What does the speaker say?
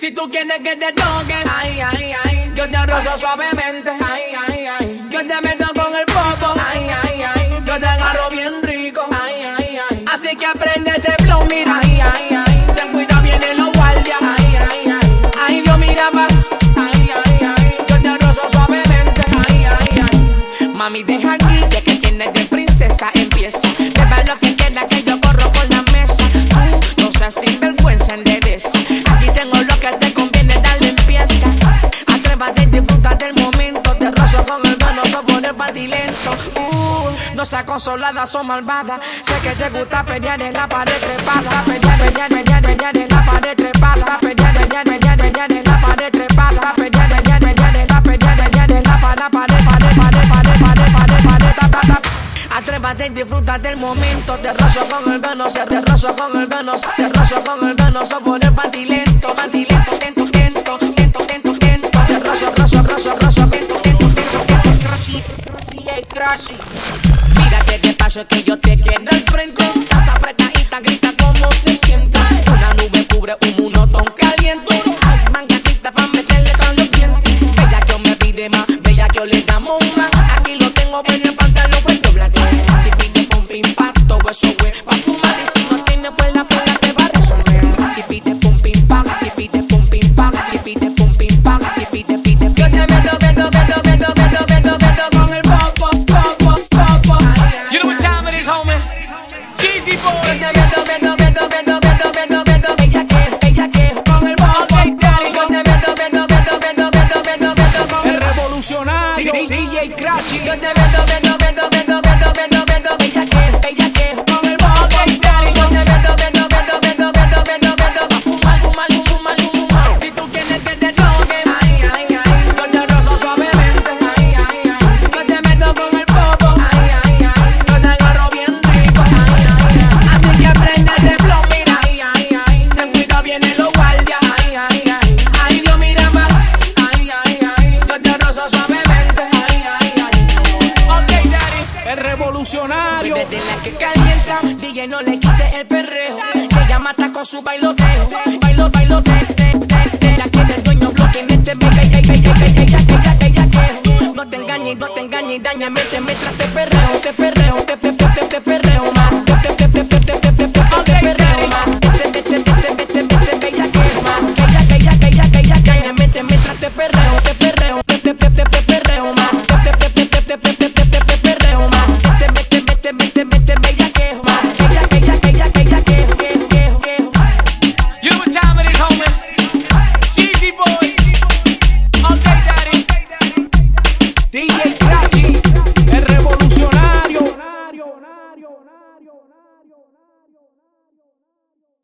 Si tú quieres que te toque, ay, ay, ay, yo te rozo suavemente, ay, ay, ay, yo te meto con el popo, ay, ay, ay, yo te agarro bien rico, ay, ay, ay, así que aprende ese flow, mira, ay, ay, ay, ten cuidado, vienen los guardias, ay, ay, ay, ay, yo mira más, ay, ay, ay, yo te rozo suavemente, ay, ay, ay, mami deja aquí, ya que tienes de princesa, empieza, te lo que queda que yo rozo con el venoso por el lento. Uh, no seas consolada, son malvada. Sé que te gusta pelear en la pared trepada. Pelear, ya, ya, ya, en la pared trepada. Pelear, ya, ya, ya, en la pared trepada. Pelear, ya, ya, ya, la pelear, ya, en la pared, pared, pared, pared, pared, pared, pared, pared, pared, Atrévate y disfruta del momento. Te rozo con el venoso, te rozo con el venoso, te rozo con el venoso por el panty lento, panty lento, lento, lento, Rashi. Mírate que paso que yo te quiero el frente. Casa apretada revolucionario DJ Crachi. Desde la que calienta, DJ no le quite el perreo. Ella mata con su bailoteo. Bailo, bailo, te. La que del dueño bloque, mete, ella, ella, ella, que. No te engañes, no te engañes, daña, mete, mientras te perreo, te perreo, te, te, te, te perreo